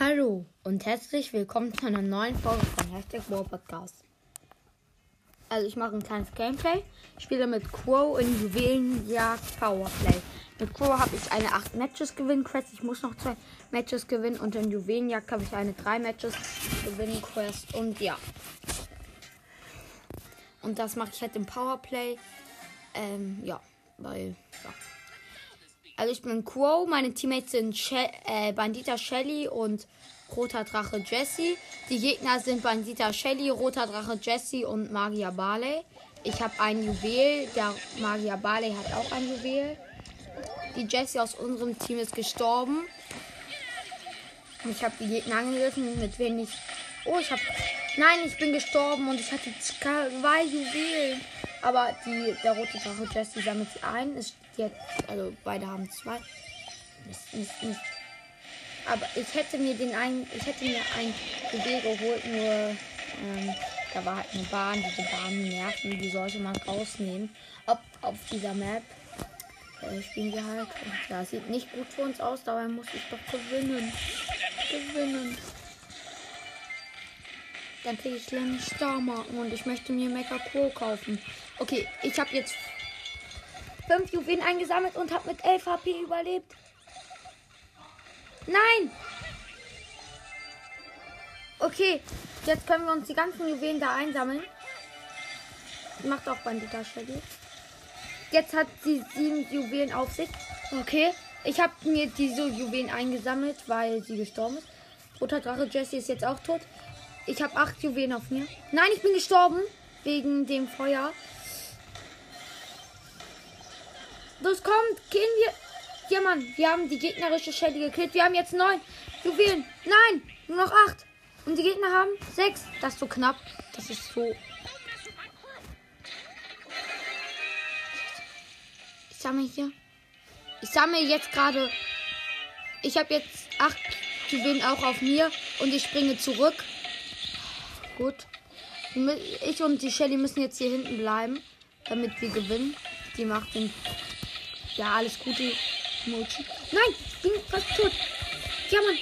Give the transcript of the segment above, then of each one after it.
Hallo und herzlich willkommen zu einer neuen Folge von Hashtag War Podcast. Also ich mache ein kleines Gameplay. Ich spiele mit Crow in Juwelenjagd Powerplay. Mit Crow habe ich eine 8 Matches gewinnen Quest. Ich muss noch zwei Matches gewinnen und in Juwelenjagd habe ich eine 3 Matches gewinnen Quest. Und ja. Und das mache ich halt im Powerplay. Ähm, ja, weil, ja. Also ich bin Quo, meine Teammates sind She äh, Bandita Shelly und Roter Drache Jesse. Die Gegner sind Bandita Shelly, Roter Drache Jesse und Magia Barley. Ich habe ein Juwel, der Magia Barley hat auch ein Juwel. Die Jesse aus unserem Team ist gestorben. Ich habe die Gegner angegriffen, mit wenig. Oh, ich habe. Nein, ich bin gestorben und ich hatte zwei Juwelen. Aber die, der rote Drache Jesse sammelt sie ein. Ist jetzt, also beide haben zwei. Mist, Mist, Mist. Aber ich hätte mir den einen, ich hätte mir ein Juwel geholt, nur ähm, da war halt eine Bahn. Diese Bahnen nerven, die sollte man rausnehmen. Ob auf dieser Map äh, spielen wir halt. Und ja, sieht nicht gut für uns aus, dabei muss ich doch gewinnen. Gewinnen. Dann kriege ich nämlich Starmarken und ich möchte mir Mecha Pro kaufen. Okay, ich habe jetzt fünf Juwelen eingesammelt und habe mit 11 HP überlebt. Nein! Okay, jetzt können wir uns die ganzen Juwelen da einsammeln. Macht auch Bandita Shelly. Jetzt hat sie sieben Juwelen auf sich. Okay, ich habe mir diese Juwelen eingesammelt, weil sie gestorben ist. Roter Drache Jesse ist jetzt auch tot. Ich habe acht Juwelen auf mir. Nein, ich bin gestorben wegen dem Feuer. Das kommt, gehen wir. Ja, Mann, wir haben die gegnerische Shelly gekillt. Wir haben jetzt neun Juwelen. Nein, nur noch acht. Und die Gegner haben sechs. Das ist so knapp. Das ist so. Ich sammle hier. Ich sammle jetzt gerade. Ich habe jetzt acht Juwelen auch auf mir. Und ich springe zurück. Gut. Ich und die Shelly müssen jetzt hier hinten bleiben, damit wir gewinnen. Die macht den. Ja, alles Gute. Mochi. Nein, ich bin fast tot. Ja, Mann.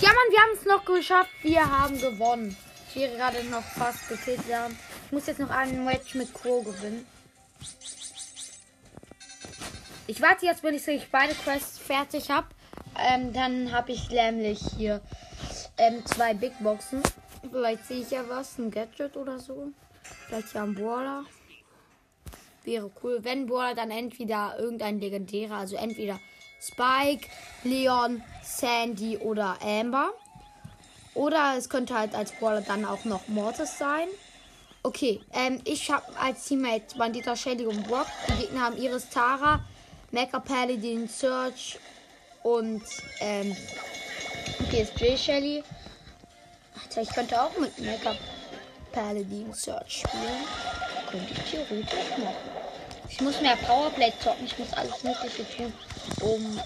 Ja, Mann, wir haben es noch geschafft. Wir haben gewonnen. Ich wäre gerade noch fast gekillt werden. Ich muss jetzt noch einen Match mit Crow gewinnen. Ich warte jetzt, bis ich beide Quests fertig habe. Ähm, dann habe ich nämlich hier ähm, zwei Big Boxen. Vielleicht sehe ich ja was, ein Gadget oder so. Vielleicht ja ein Brawler. Wäre cool. Wenn Brawler, dann entweder irgendein legendärer, also entweder Spike, Leon, Sandy oder Amber. Oder es könnte halt als Brawler dann auch noch Mortis sein. Okay, ähm, ich habe als Teammate Bandita Shelly und Brock. Die Gegner haben Iris Tara, Mecha Paladin, Search und ähm, PSG Shelly. Ich könnte auch mit Mecha Paladin Search spielen. Könnte ich theoretisch machen. Ich muss mehr Powerplay zocken. Ich muss alles Mögliche tun, um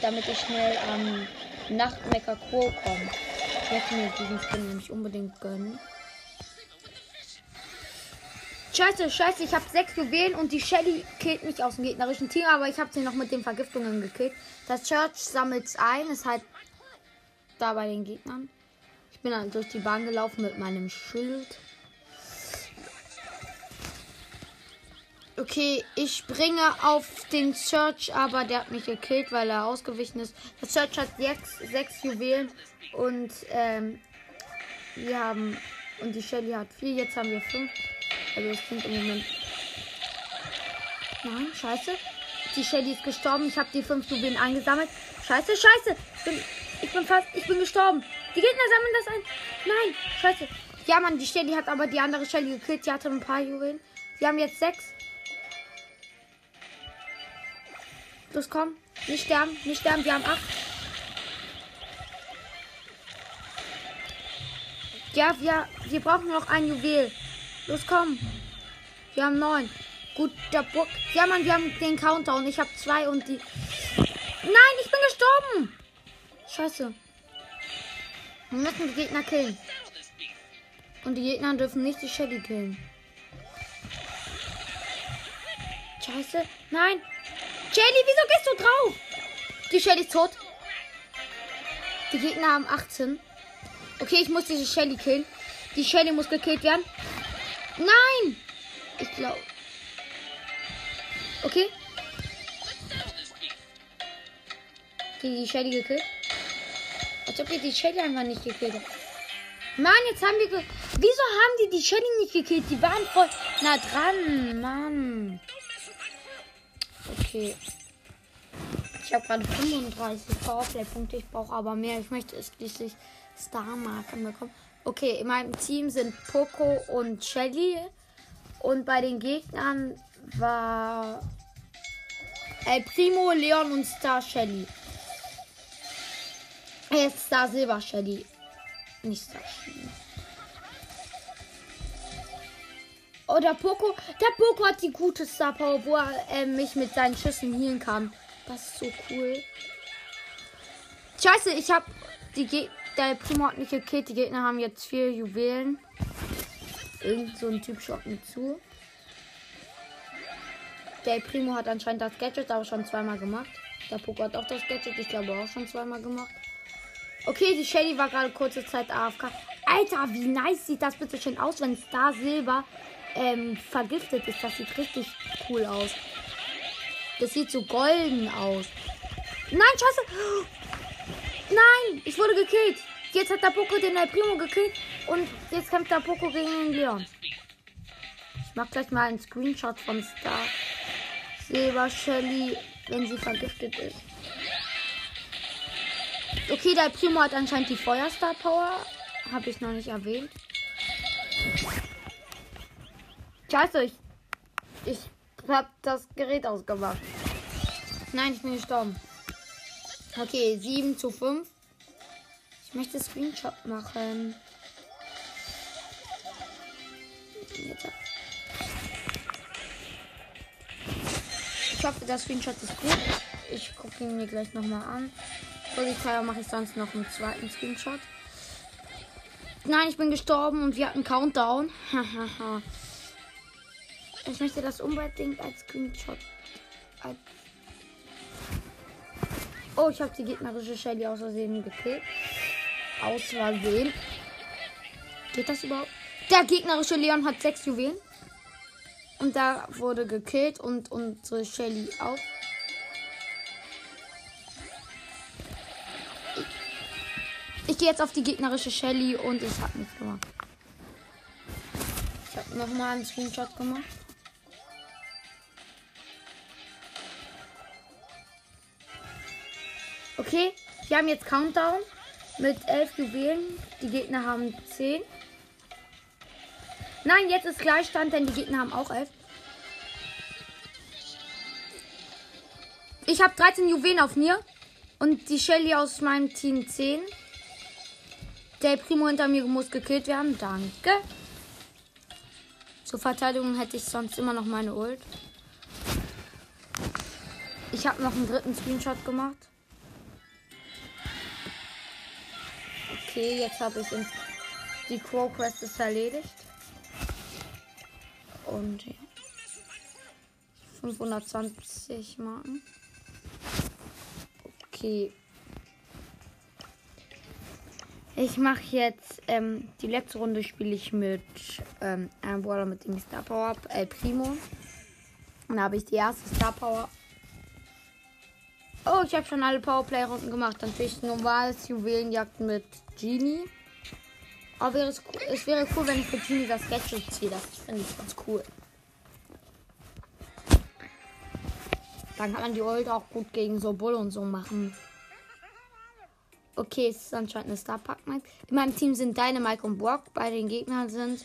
damit ich schnell am ähm, Nachtmecker Quo komme. Ich möchte mir diesen Skin nämlich unbedingt gönnen. Scheiße, scheiße, ich habe sechs Juwelen und die Shelly killt mich aus dem gegnerischen Team, aber ich habe sie noch mit den Vergiftungen gekillt. Das Church sammelt ein, ist halt da bei den Gegnern. Bin dann durch die Bahn gelaufen mit meinem Schild. Okay, ich springe auf den Search, aber der hat mich gekillt, weil er ausgewichen ist. Der Search hat sechs, sechs Juwelen und ähm, wir haben und die Shelly hat vier. Jetzt haben wir fünf. Also es sind im Moment. Nein, scheiße. Die Shelly ist gestorben. Ich habe die fünf Juwelen eingesammelt. Scheiße, scheiße. Ich bin, ich bin fast, ich bin gestorben. Die Gegner sammeln das ein. Nein, scheiße. Ja, Mann, die Shelly hat aber die andere Shelly gekillt. Die hatte ein paar Juwelen. Wir haben jetzt sechs. Los, komm. Nicht sterben, nicht sterben. Wir haben acht. Ja, wir, wir brauchen noch ein Juwel. Los, komm. Wir haben neun. Gut, der Bock. Ja, Mann, wir haben den Countdown. Ich habe zwei und die. Nein, ich bin gestorben. Scheiße. Wir müssen die Gegner killen. Und die Gegner dürfen nicht die Shelly killen. Scheiße. Nein. Shelly, wieso gehst du drauf? Die Shelly ist tot. Die Gegner haben 18. Okay, ich muss diese Shelly killen. Die Shelly muss gekillt werden. Nein! Ich glaube. Okay. Die, die Shelly gekillt. Als ob wir die Shelly einfach nicht gekillt haben. Mann, jetzt haben wir. Wieso haben die die Shelly nicht gekillt? Die waren voll nah dran. Mann. Okay. Ich habe gerade 35 Powerplay-Punkte. Ich brauche aber mehr. Ich möchte es schließlich Star-Marken bekommen. Okay, in meinem Team sind Poco und Shelly. Und bei den Gegnern war El Primo, Leon und Star Shelly. Jetzt Star Silber Shelly. Nicht Star Shelly. Oh, der Poco. Der Poco hat die gute Star Power, wo er äh, mich mit seinen Schüssen healen kann. Das ist so cool. Scheiße, ich hab die Ge der Primo hat mich gekillt. Die Gegner haben jetzt vier Juwelen. Irgend so ein Typ schaut mir zu. Der Primo hat anscheinend das Gadget aber schon zweimal gemacht. Der Poco hat auch das Gadget, ich glaube auch schon zweimal gemacht. Okay, die Shelly war gerade kurze Zeit AFK. Alter, wie nice sieht das bitte schön aus, wenn Star Silber ähm, vergiftet ist. Das sieht richtig cool aus. Das sieht so golden aus. Nein, scheiße. Nein, ich wurde gekillt. Jetzt hat der Poco den El Primo gekillt. Und jetzt kämpft der Poco gegen den Leon. Ich mach gleich mal einen Screenshot von Star Silber Shelly, wenn sie vergiftet ist. Okay, der Primo hat anscheinend die Feuerstar Power. Habe ich noch nicht erwähnt. Scheiße, ich, ich habe das Gerät ausgemacht. Nein, ich bin gestorben. Okay, 7 zu 5. Ich möchte Screenshot machen. Ich hoffe, der Screenshot ist gut. Ich gucke ihn mir gleich nochmal an. Polizei mache ich sonst noch einen zweiten Screenshot. Nein, ich bin gestorben und wir hatten Countdown. ich möchte das unbedingt als Screenshot. Als oh, ich habe die gegnerische Shelly aus Versehen gekillt. Aus Versehen. Geht das überhaupt? Der gegnerische Leon hat sechs Juwelen. Und da wurde gekillt und unsere Shelly auch. Ich gehe jetzt auf die gegnerische Shelly und ich habe nichts gemacht. Ich habe nochmal einen Screenshot gemacht. Okay, wir haben jetzt Countdown mit elf Juwelen. Die Gegner haben 10. Nein, jetzt ist Gleichstand, denn die Gegner haben auch 11. Ich habe 13 Juwelen auf mir. Und die Shelly aus meinem Team 10. Der Primo hinter mir muss gekillt werden. Danke. Zur Verteidigung hätte ich sonst immer noch meine Ult. Ich habe noch einen dritten Screenshot gemacht. Okay, jetzt habe ich die Crow Quest ist erledigt. Und ja. 520 Marken. Okay. Ich mache jetzt ähm, die letzte Runde spiele ich mit ähm, einem Brawler mit dem Star Power El Primo. Und da habe ich die erste Star Power. Oh, ich habe schon alle Powerplay Runden gemacht. Dann ich normales Juwelenjagd mit Genie. Aber wäre es, es wäre cool, wenn ich für Genie das Gadget ziehe. Das finde ich ganz cool. Dann kann man die Ult auch gut gegen so Bull und so machen. Okay, es ist anscheinend eine Star Pack Mike. In meinem Team sind Dynamite und Brock. Bei den Gegnern sind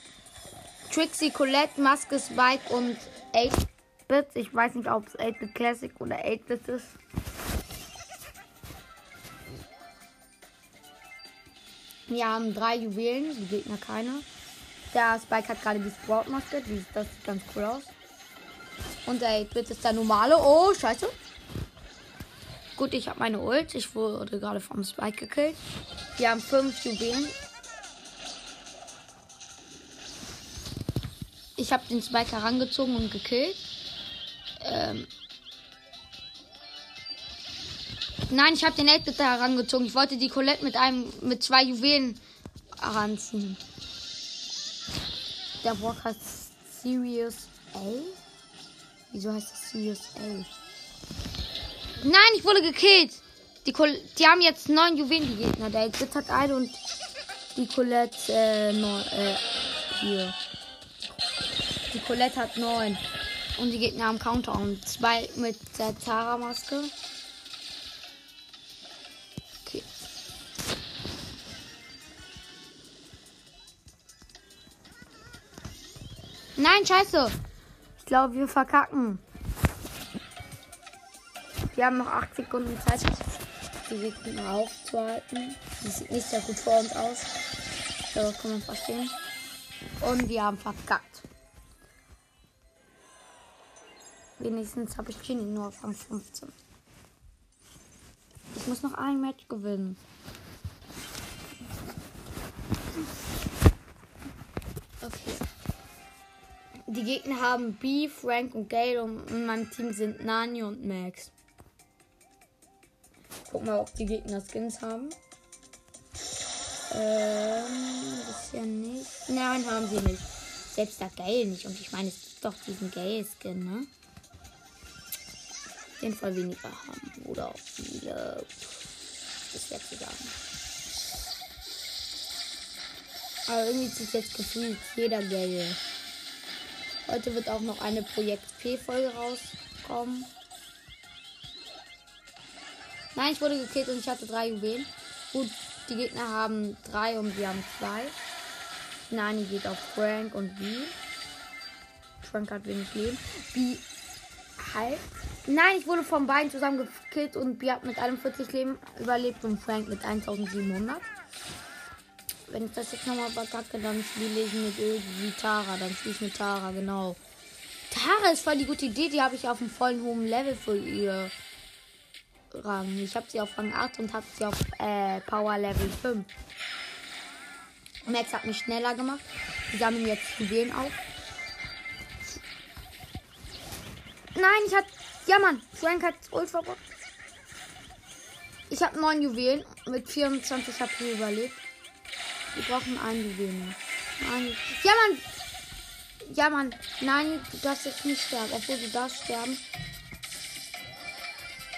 Trixie, Colette, Maske, Spike und 8-Bit. Ich weiß nicht, ob es 8-Bit Classic oder 8-Bit ist. Wir haben drei Juwelen, die Gegner keine. Der Spike hat gerade die Sprout-Maske, das sieht ganz cool aus. Und der 8-Bit ist der normale. Oh, scheiße. Gut, ich habe meine Ult. Ich wurde gerade vom Spike gekillt. Wir haben fünf Juwelen. Ich habe den Spike herangezogen und gekillt. Ähm Nein, ich habe den 8-Bit da herangezogen. Ich wollte die Colette mit einem, mit zwei Juwelen heranziehen. Der heißt Sirius A? Wieso heißt das Sirius A? Nein, ich wurde gekillt. Die, die haben jetzt neun Juwelen, die Gegner. Der 8-Bit hat eine und die Colette, äh, neun, äh, hier. Die Colette hat neun. Und die Gegner haben Counter und zwei mit der Tara-Maske. Okay. Nein, scheiße. Ich glaube, wir verkacken. Wir haben noch 8 Sekunden Zeit, die Gegner aufzuhalten. Die sieht nicht sehr gut vor uns aus. So, kann man verstehen. Und wir haben verkackt. Wenigstens habe ich Genie nur auf Rang 15. Ich muss noch ein Match gewinnen. Okay. Die Gegner haben B, Frank und Gale und in meinem Team sind Nani und Max. Guck mal, ob die Gegner Skins haben. Ähm, bisher nicht. Nein, haben sie nicht. Selbst der Gale nicht. Und ich meine, es gibt doch diesen Gale-Skin, ne? Den Fall weniger haben. Oder auch viele. Das wäre zu sagen. Aber irgendwie zieht jetzt gefühlt jeder Gale. Heute wird auch noch eine Projekt P-Folge rauskommen. Nein, ich wurde gekillt und ich hatte drei Juwelen. Gut, die Gegner haben drei und wir haben zwei. Nani geht auf Frank und B. Frank hat wenig Leben. B halt. Nein, ich wurde von beiden zusammen gekillt und B hat mit 41 Leben überlebt und Frank mit 1700. Wenn ich das jetzt nochmal verkacke, dann spiele ich mit irgendwie Tara. Dann spiele ich mit Tara, genau. Tara ist voll die gute Idee. Die habe ich auf einem vollen hohen Level für ihr Rang. Ich habe sie auf Rang 8 und habe sie auf äh, Power Level 5. Max hat mich schneller gemacht. Wir sammeln jetzt Juwelen auf. Nein, ich hatte. Ja, Mann. Frank hat Ult verbraucht. Ich habe 9 Juwelen. Mit 24 habe ich überlebt. Wir brauchen einen Juwelen. Nein. Ja, Mann. Ja, Mann. Nein, du darfst jetzt nicht sterben. Obwohl du darfst sterben.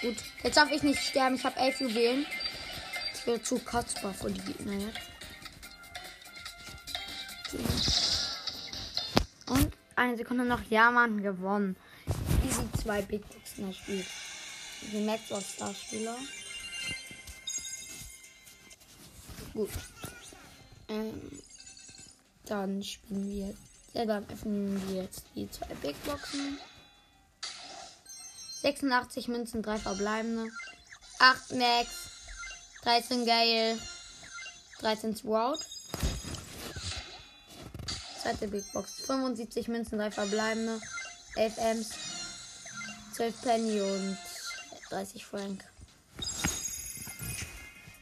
Gut. Jetzt darf ich nicht sterben. Ich habe elf Juwelen. Ich wäre zu kostbar für die Gegner jetzt. Und eine Sekunde noch. Ja, Mann, gewonnen. Easy zwei Big Boxen erspielt. Die Max war Starspieler. Gut. Ähm, dann spielen wir. Ja, dann öffnen wir jetzt die zwei Big Boxen. 86 Münzen, 3 verbleibende. 8 Max. 13 Gale. 13 Sprout. Zweite Big Box. 75 Münzen, 3 verbleibende. 11 Ms. 12 Penny und 30 Frank.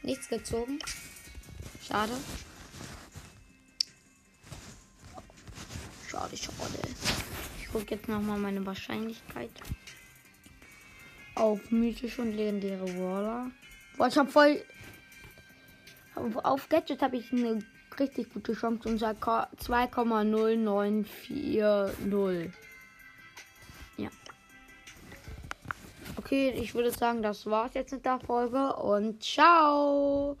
Nichts gezogen. Schade. Schade, schade. Ich gucke jetzt nochmal meine Wahrscheinlichkeit auf mythische und legendäre Waller. Boah, ich habe voll. Auf Gadget habe ich eine richtig gute Chance und 2,0940. Ja. Okay, ich würde sagen, das war's jetzt mit der Folge und ciao.